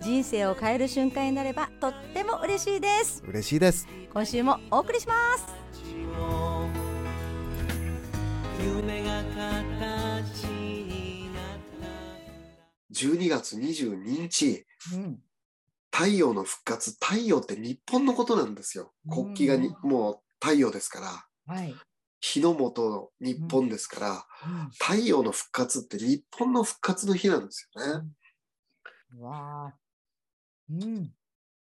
人生を変える瞬間になればとっても嬉しいです。嬉しいです。今週もお送りします。夢が形になった。12月22日、うん。太陽の復活、太陽って日本のことなんですよ。国旗がに、もう太陽ですから、はい、日の元日本ですから、太陽の復活って日本の復活の日なんですよね。うん、わあうん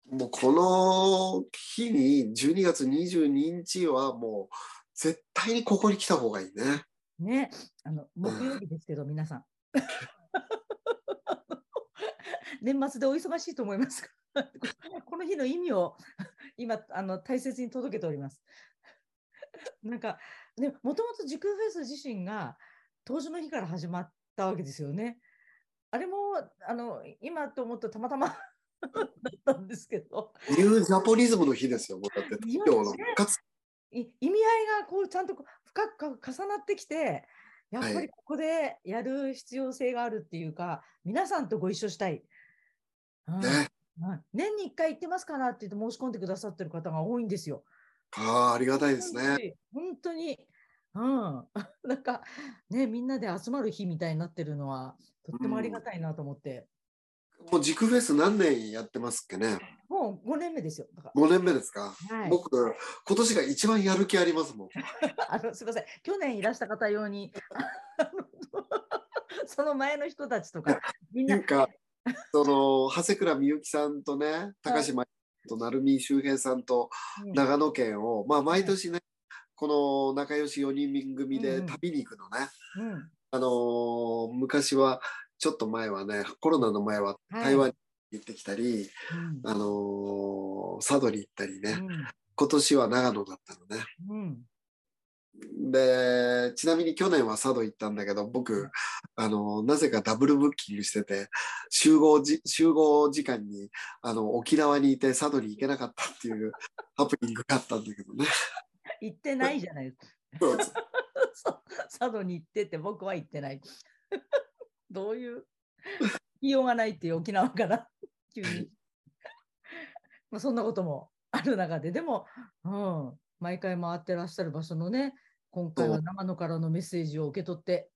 もうこの日に12月22日はもう絶対にここに来た方がいいね。ね、あの木曜日ですけど、皆さん。年末でお忙しいと思いますが この日の意味を今あの大切に届けております。なんか、ね、もともと時空フェス自身が当時の日から始まったわけですよね。あれもあの今と思うとたまたま だったんですけど、ニュージャポニズムの日ですよ。もうだって太陽の復活。い意味合いがこうちゃんと深く重なってきて、やっぱはいりここでやる必要性があるっていうか、皆さんとご一緒したい。うん年に1回行ってますからって言って申し込んでくださってる方が多いんですよ。ああ、ありがたいですね。本当に。うん、なんかね、みんなで集まる日みたいになってるのは、とってもありがたいなと思って、もう軸フェス何年やってますっけね？もう5年目ですよ。だか5年目ですか？らはい、僕、今年が一番やる気ありますもん。あのすみません、去年いらした方用に、その前の人たちとか、みんな なん、か、その、長谷倉みゆきさんとね、高島と成海周平さんとうん長野県を、まあ、毎年ね、この仲良し4人組でうんうん旅に行くのね。うんあのー昔は、ちょっと前はね、コロナの前ははい台湾に行ってきたり、うんあのー佐渡に行ったりね、うん今年は長野だったのね。うんで、ちなみに去年は佐渡行ったんだけど、僕、あの、なぜかダブルブッキングしてて、集合じ、集合時間に、あの、沖縄にいて佐渡に行けなかったっていうハプニングがあったんだけどね。行ってないじゃないですか。佐渡に行ってって僕は行ってない。どういう 言いようがないっていう沖縄から 急に。まあそんなこともある中で、でも、うん、毎回回ってらっしゃる場所のね、今回は長野からのメッセージを受け取って、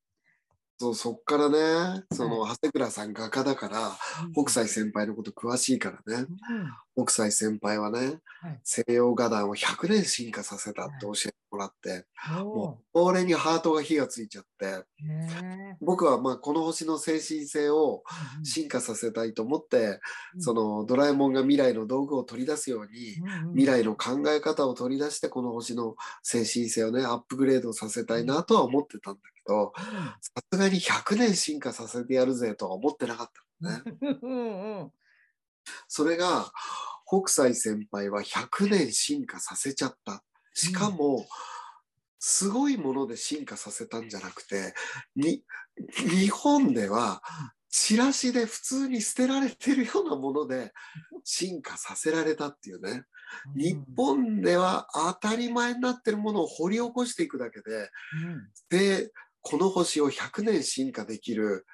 そうそっからね、その、は長谷倉さん画家だから、北斎先輩のこと詳しいからね、うん。北斎先輩はね、はい。西洋画壇を100年進化させたって教えてもらって、おもう、俺にハートが火がついちゃって、僕はまあこの星の精神性をえ進化させたいと思って、うん。そのドラえもんが未来の道具を取り出すように、うんうん未来の考え方を取り出してこの星の精神性をねアップグレードさせたいなとは思ってたんだけどさすがに100年進化させてやるぜとは思ってなかったのね。うんうんそれが北斎先輩は100年進化させちゃった。しかも、すごいもので進化させたんじゃなくて、に、日本では、チラシで普通に捨てられてるようなもので進化させられたっていうね。日本では当たり前になってるものを掘り起こしていくだけで、で、この星を100年進化できる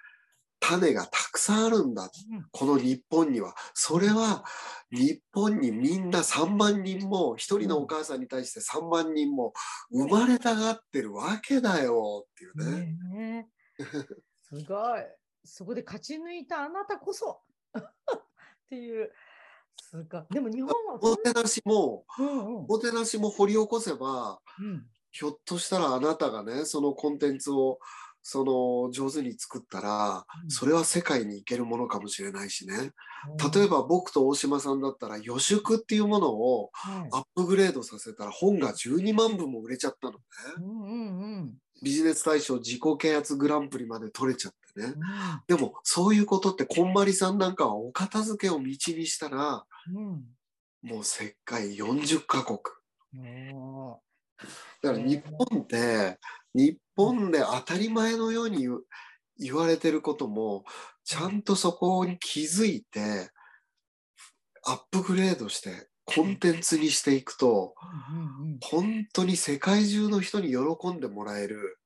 種がたくさんあるんだ。この日本には。それは日本にみんな3万人も、一人のお母さんに対して3万人も生まれたがってるわけだよっていうね。ねえすごい。そこで勝ち抜いたあなたこそっていう。すごい。でも日本はおもてなしも、うんうんおもてなしも掘り起こせば、うんひょっとしたらあなたがね、そのコンテンツをその上手に作ったら、うんそれは世界に行けるものかもしれないしね。例えば僕と大島さんだったら予祝っていうものをはいアップグレードさせたら本が12万部も売れちゃったのね。うんうんうんビジネス大賞自己啓発グランプリまで取れちゃってね。うでもそういうことってこんまりさんなんかはお片付けを道にしたらんうんもう世界40カ国。おだから日本って、日本で当たり前のように言われてることも、ちゃんとそこに気づいて、アップグレードして、コンテンツにしていくと、本当に世界中の人に喜んでもらえる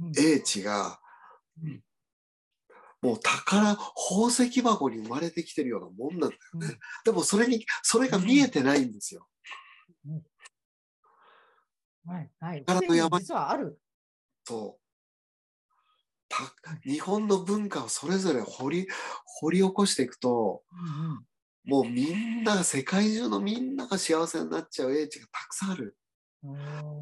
うん英知が、うんもう宝、宝石箱に生まれてきてるようなもんなんだよね。でもそれに、それが見えてないんですよ。はいはい。宝の山実はある。そう。た日本の文化をそれぞれ掘り、掘り起こしていくと、うんうんもうみんなが、世界中のみんなが幸せになっちゃう英知がたくさんある。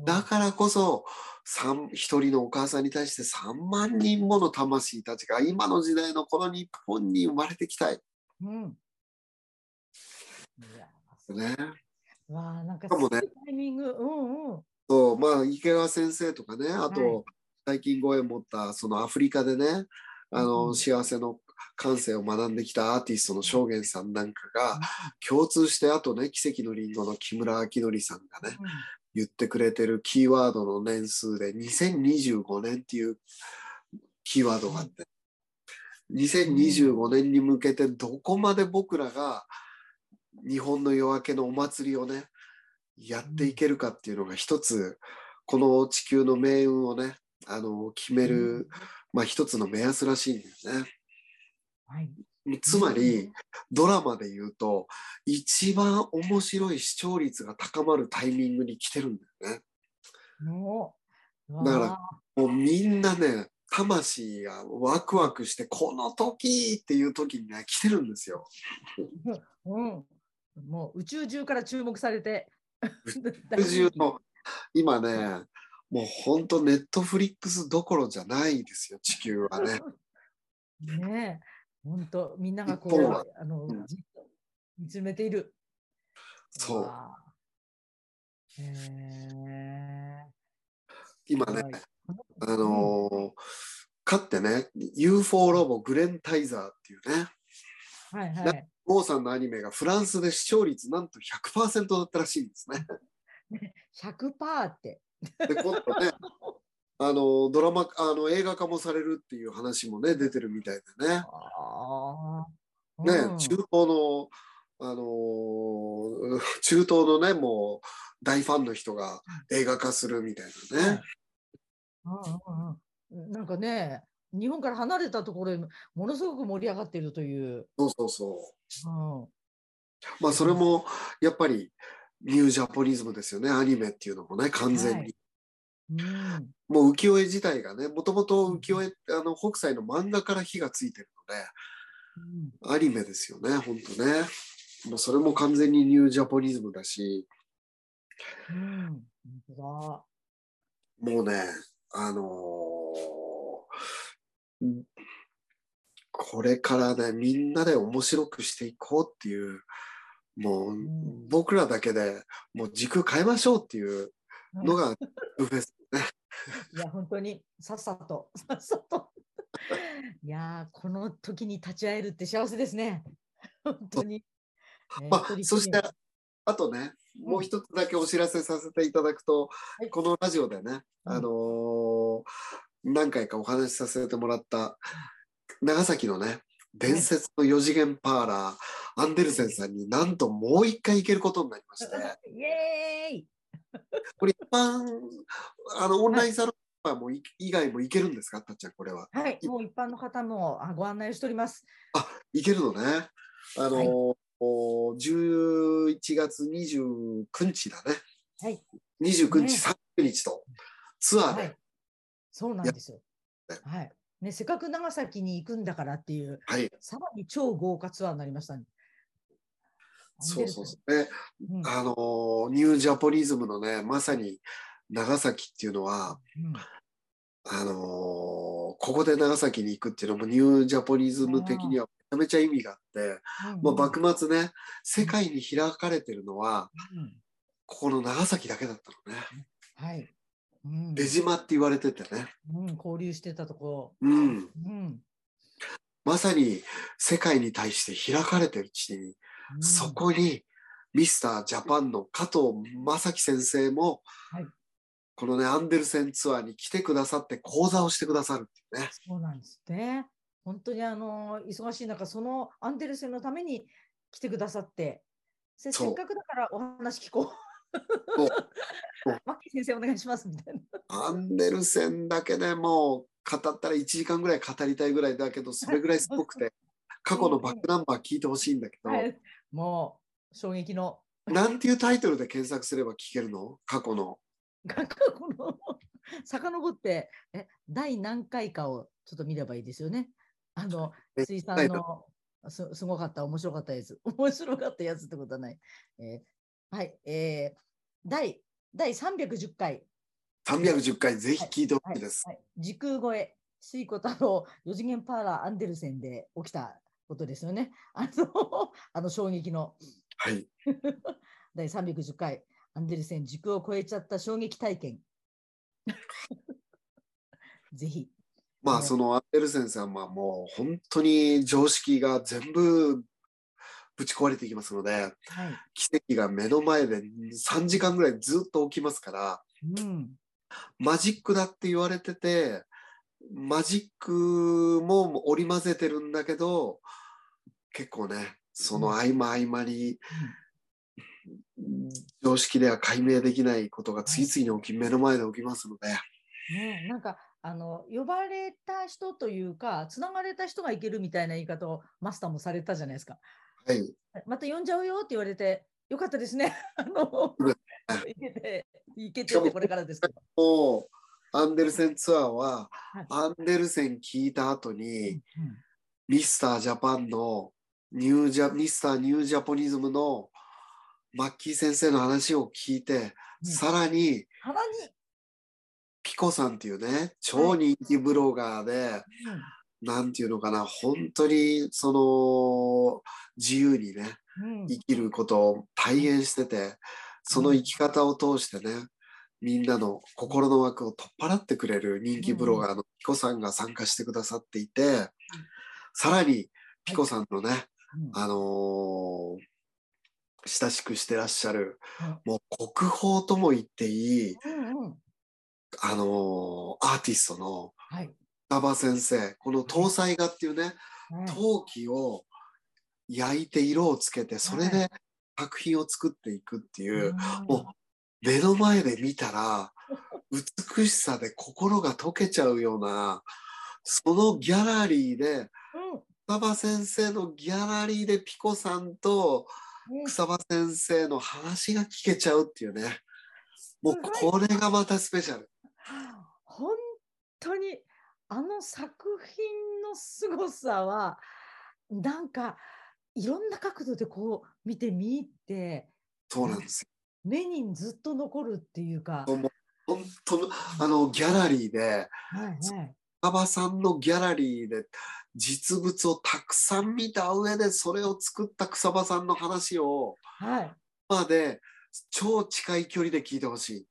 だからこそ、三一人のお母さんに対して3万人もの魂たちが今の時代のこの日本に生まれてきたい。うん。ね。わあ、なんかタイミング。うんうん。そう、まあ、池川先生とかね、あと、はい最近ご縁持った、そのアフリカでね、あの、うん幸せの感性を学んできたアーティストの証言さんなんかが、共通して、あとね、奇跡のリンゴの木村明則さんがね、言ってくれてるキーワードの年数で、2025年っていうキーワードがあって、2025年に向けてどこまで僕らが日本の夜明けのお祭りをね、やっていけるかっていうのが一つ、この地球の命運をね、あの、決める、まあ一つの目安らしいんですね。はい。つまり、ドラマで言うと、一番面白い視聴率が高まるタイミングに来てるんだよね。だからもうみんなね、魂がワクワクして、この時っていう時にね、来てるんですよ。うん。もう宇宙中から注目されて。宇宙の、今ね、もう本当ネットフリックスどころじゃないですよ、地球はね。ねえ、本当みんながこう、あのうん、じっと見つめている。そう。へえ。今ね、はいあのーかってね、UFO ロボグレン・タイザーっていうね、はいはい。モーさんのアニメがフランスで視聴率なんと100%だったらしいんですね。100%って。で、今度ね、あの、ドラマ、あの、映画化もされるっていう話もね、出てるみたいでね。あうん中東の、あのー 中東のね、もう大ファンの人が映画化するみたいなね。うんうんうんなんかね、日本から離れたところでものすごく盛り上がっているという。そうそうそう。うんまあそれもやっぱりニュージャポニズムですよね、アニメっていうのもね、完全に。はい。うん。もう浮世絵自体がね、もともと浮世絵、あの、北斎の漫画から火がついてるので、アニメですよね、ほんとね。もうそれも完全にニュージャポニズムだし、うん。もうね、あのーんこれからね、みんなで面白くしていこうっていう、もう、ん僕らだけでもう軸変えましょうっていうのが、ブフェスね。いや、本当にさっさと、さっさと。いやー、この時に立ち会えるって幸せですね。本当に。ねまあ、そして、あとね、もう一つだけお知らせさせていただくと、はいこのラジオでね、うんあのー何回かお話しさせてもらった、長崎のね、伝説の4次元パーラー、アンデルセンさんになんともう一回行けることになりまして、イエーイこれ一般、あの、オンラインサロンもい以外も行けるんですかたっちゃん、これは。はい、もう一般の方もあご案内をしております。あ、行けるのね。あのーお11月29日だね。はい。29ね日、30日とツアーで、はい。そうなんですよや。はい。ね、せっかく長崎に行くんだからっていう、はい、さらに超豪華ツアーになりましたね。そうそうそう。ね、うん。あのーニュージャポニズムのね、まさに長崎っていうのは、うんあのーここで長崎に行くっていうのもニュージャポニズム的にはめちゃめちゃ意味があって、まあ、幕末ね、世界に開かれてるのは、うんここの長崎だけだったのね。はい。うん出島って言われててね。うん、交流してたとこうん。ろ。うん。まさに世界に対して開かれてる地に、うんそこにミスタージャパンの加藤正樹先生も、はい。このねアンデルセンツアーに来てくださって講座をしてくださるっていうね。そうなんですね。本当にあの忙しい中、そのアンデルセンのために来てくださって、せっかくだからお話聞こそう。う。マッキー先生お願いしますみたいな。アンデルセンだけねもう語ったら1時間ぐらい語りたいぐらいだけどそれぐらいすごくて 過去のバックナンバー聞いてほしいんだけど、はい、もう衝撃の。なんていうタイトルで検索すれば聞けるの？過去の。過去の。遡って。え第何回かをちょっと見ればいいですよね。あのえ水産のすすごかった面白かったやつ。面白かったやつってことはない。えーはい、えー、第第310回。310回ぜひ聞いてほしいです。はい、時空越え、水子太郎、四次元パーラーアンデルセンで起きたことですよね。あの、あの衝撃のはい、第310回、アンデルセン時空を超えちゃった衝撃体験。ぜひ。まあねそのアンデルセンさんはもう本当に常識が全部ぶち壊れていきますのではい。奇跡が目の前で3時間ぐらいずっと起きますからうん。マジックだって言われててマジックも織り交ぜてるんだけど結構ねその合間合間に常識では解明できないことが次々に起き目の前で起きますので。ね、なんか、あの、呼ばれた人というか、つながれた人がいけるみたいな言い方をマスターもされたじゃないですか。はい。また呼んじゃうよって言われて、よかったですね。あのうん、いけて、いけしてこれからですけど。アンデルセンツアーははい。アンデルセン聞いた後にうん。ミスタージャパンのニュージャミスターニュージャポニズムのマッキー先生の話を聞いて、うん。さらにさらに、ピコさんっていうね超人気ブロガーで、うなんていうのかな本当にその自由にね生きることを体現しててその生き方を通してねみんなの心の枠を取っ払ってくれる人気ブロガーのピコさんが参加してくださっていて、さらにピコさんのね、うんあのー親しくしてらっしゃるうん。もう国宝とも言っていい、あのーアーティストのはい。双葉先生この搭載画っていうねはい。陶器を焼いて色をつけてそれはで作品を作っていくっていう、うん。もう目の前で見たら美しさで心が溶けちゃうようなそのギャラリーでうん草場先生のギャラリーでピコさんとね草場先生の話が聞けちゃうっていうね。もうこれがまたスペシャル。本当にあの作品の凄さはなんかいろんな角度でこう見てみ入ってそうなんです目にずっと残るっていうか、本当のあのギャラリーではいはい、草場さんのギャラリーで実物をたくさん見た上でそれを作った草場さんの話をはい、まで超近い距離で聞いてほしい。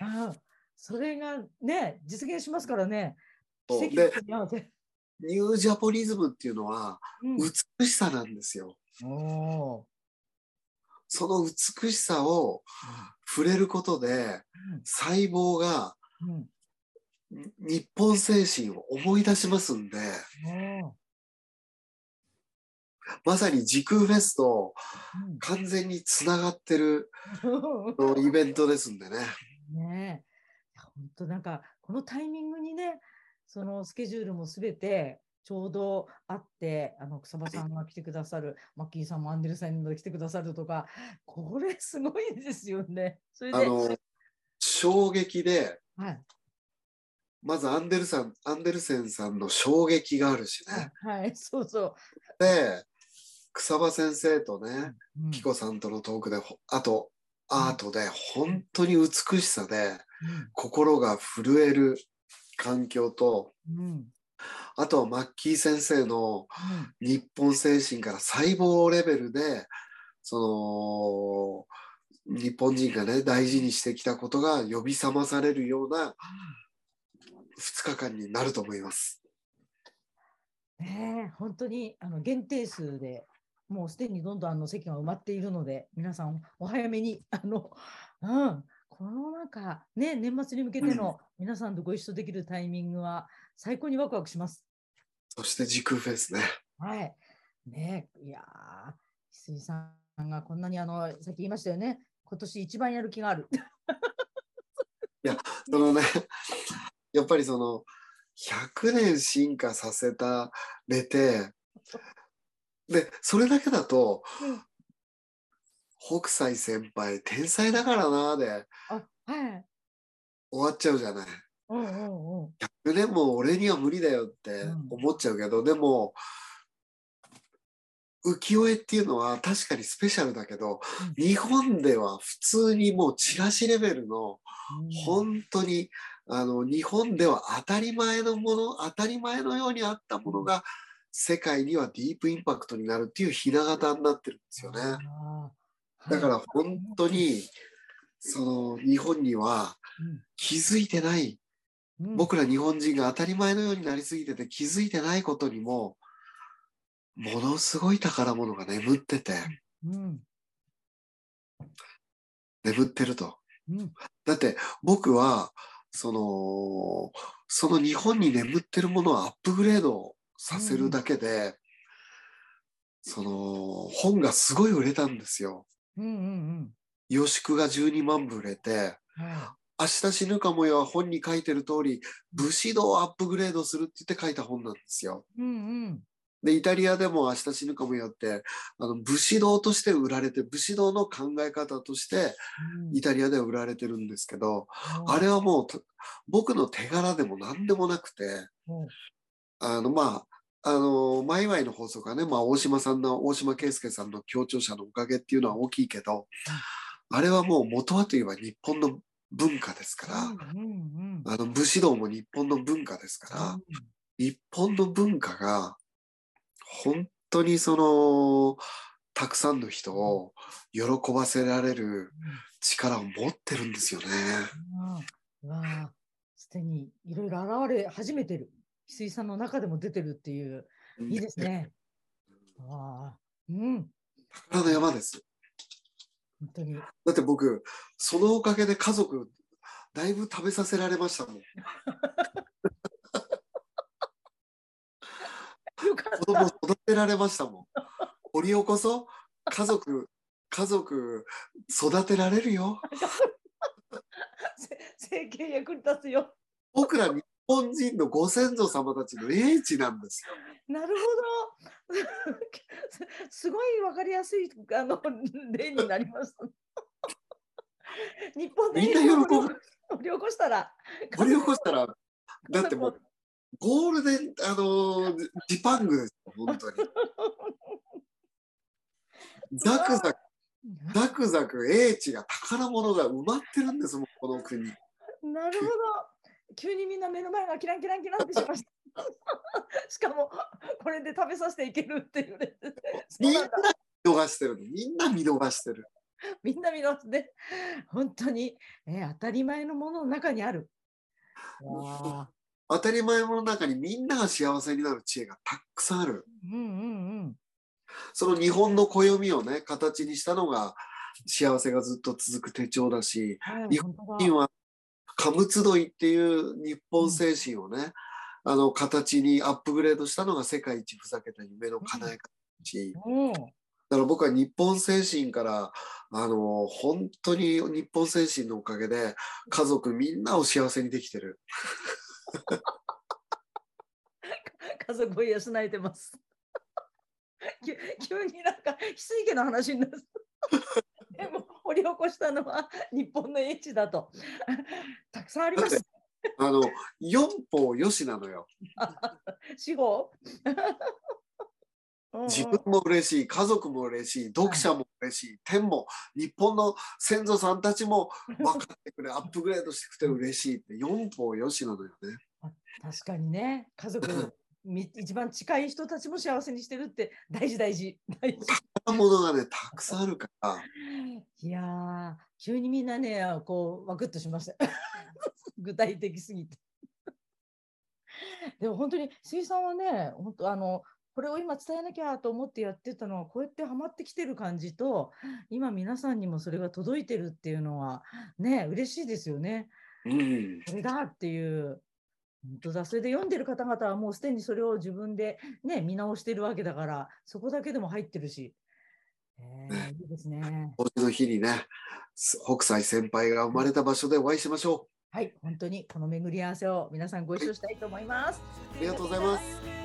ああそれがね実現しますからね。奇跡ので。ニュージャポニズムっていうのはうん。美しさなんですよ。おー。その美しさを触れることで細胞が日本精神を思い出しますんでまさに時空フェスとー完全につながってるう んイベントですんでね。ねえ。本当なんか、このタイミングにね、そのスケジュールもすべてちょうどあって、あの草場さんが来てくださる、マッキーさんもアンデルさんが来てくださるとか、これすごいですよね。それで、あの衝撃ではい、まずアンデルさんアンデルセンさんの衝撃があるしね。はい、そうそで草場先生とねう。うん。ピコさんとのトークでほあとアートで本当に美しさで心が震える環境とうん。うんあとはマッキー先生のうん。日本精神から細胞レベルでその日本人がね大事にしてきたことが呼び覚まされるような2日間になると思います。ねえ、本当にあの限定数でもうすでにどんどんあの席が埋まっているので、皆さんお早めに、あの、うん、このなんかね、年末に向けての皆さんとご一緒できるタイミングは最高にワクワクします。そして時空フェスね。はい。ねいやー、翡翠さんがこんなにあの、さっき言いましたよね、今年一番やる気がある。そのね、やっぱりその、100年進化させたれて、で、それだけだと、北斎先輩、天才だからな、であ、はい。終わっちゃうじゃない。うんうんうん。100年も俺には無理だよってうん思っちゃうけど、でも、浮世絵っていうのは確かにスペシャルだけど、うん。日本では普通にもうチラシレベルの、本当にあの日本では当たり前のもの当たり前のようにあったものが世界にはディープインパクトになるっていうひな形になってるんですよね。だからはい本当にその日本には気づいてない。うん。僕ら日本人が当たり前のようになりすぎてて気づいてないことにもものすごい宝物が眠ってて。うん眠ってると。うん。だって僕はそのその日本に眠ってるものをアップグレードさせるだけで、その本がすごい売れたんですよ。うんうん予宿が12万部売れて明日死ぬかもよは本に書いてる通り武士道をアップグレードするって言って書いた本なんですよ。いうんうんでイタリアでも明日死ぬかもよってあの武士道として売られて武士道の考え方としてうん。イタリアでは売られてるんですけど、うん。あれはもうと僕の手柄でも何でもなくて、うん。あの、まあ、あの、マイワイの法則はね、まあ、大島さんの、大島圭介さんの協調者のおかげっていうのは大きいけど、あれはもう元はといえば日本の文化ですから、あの、武士道も日本の文化ですから、日本の文化が、本当にその、たくさんの人を喜ばせられる力を持ってるんですよね。わあすでにいろいろ現れ始めてる。翡翠さんの中でも出てるっていう、いいですね。わあうん、宝の山です。本当に。だって僕、そのおかげで家族、だいぶ食べさせられましたもん。よかっ子供育てられましたもん。掘り起こそう。家族、家族、育てられるよ。た。せ整形役に立つよ。僕ら日本人のご先祖様たちの英知なんですよ。なるほど。す すごいわかりやすいあの例になりました。日本でみんな喜ぶ掘り起こしたら。掘り起こしたら、だってもう、ゴールデン、あのージパングですよ、本当に。ザクザク、ザクザク英知が宝物が埋まってるんですもん、この国。なるほど。急にみんな目の前がキランキランキランってしました。しかも、これで食べさせていけるっていうね。みんな見逃してるの。みんな見逃してる。みんな見ろって、本当に、えー当たり前のものの中にある。わあ当たり前の中にみんなが幸せになる知恵がたくさんある。うんうんその日本の暦をね、形にしたのが幸せがずっと続く手帳だし、うん。はい日本当だ今は、カム集いっていう日本精神をね、あの、形にアップグレードしたのが世界一ふざけた夢の叶え方だし、おーだから僕は日本精神から、あの、本当に日本精神のおかげで、家族みんなを幸せにできてる。家族を養えてます。急急になんか翡翠家の話になる。でも掘り起こしたのは日本の英知だと。たくさんあります。あの、四方よしなのよ。死後自分も嬉しい、家族も嬉しい、読者も嬉しい、天も、日本の先祖さんたちも 分かってくれ、アップグレードしてくれ嬉しいって、四方よしなのよね。確かにね、家族み一番近い人たちも幸せにしてるって大事大事。大事ものがね、たくさんあるから、いやー、急にみんなね、こう、ワクッとしました。具体的すぎて。でも本当に、水さんはね、本当あの、これを今伝えなきゃと思ってやってたのはこうやってハマってきてる感じと今皆さんにもそれが届いてるっていうのはね嬉しいですよね。うん。これだっていう。本当だそれで読んでる方々はもうすでにそれを自分で、ね、見直してるわけだからそこだけでも入ってるし。えー、いいですね。今年の日にね、す北斎先輩が生まれた場所でお会いしましょはい、本当にこの巡り合わせを皆さんご一緒したいと思います。う。ありがとうございます。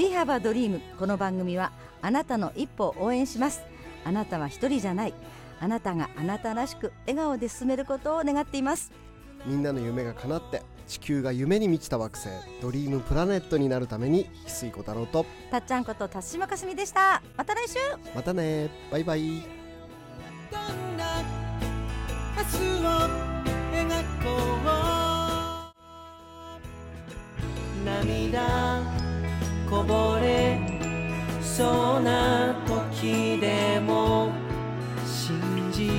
We Have a Dream」この番組はあなたの一歩を応援します。あなたは一人じゃない。あなたがあなたらしく笑顔で進めることを願っています。みんなの夢が叶って地球が夢に満ちた惑星ドリームプラネットになるために翡翠小太郎とたっちゃんこと辰島かすみでした。また来週。またね。バイバイ。どんな明日を描こう。涙こぼれそうな時でも信じる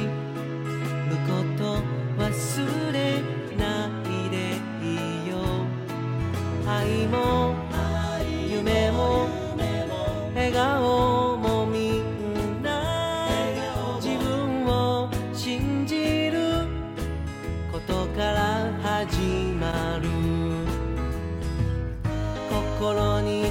こと忘れないでいいよ愛も夢も笑顔もみんな。自分を信じる。ことから始まる。心に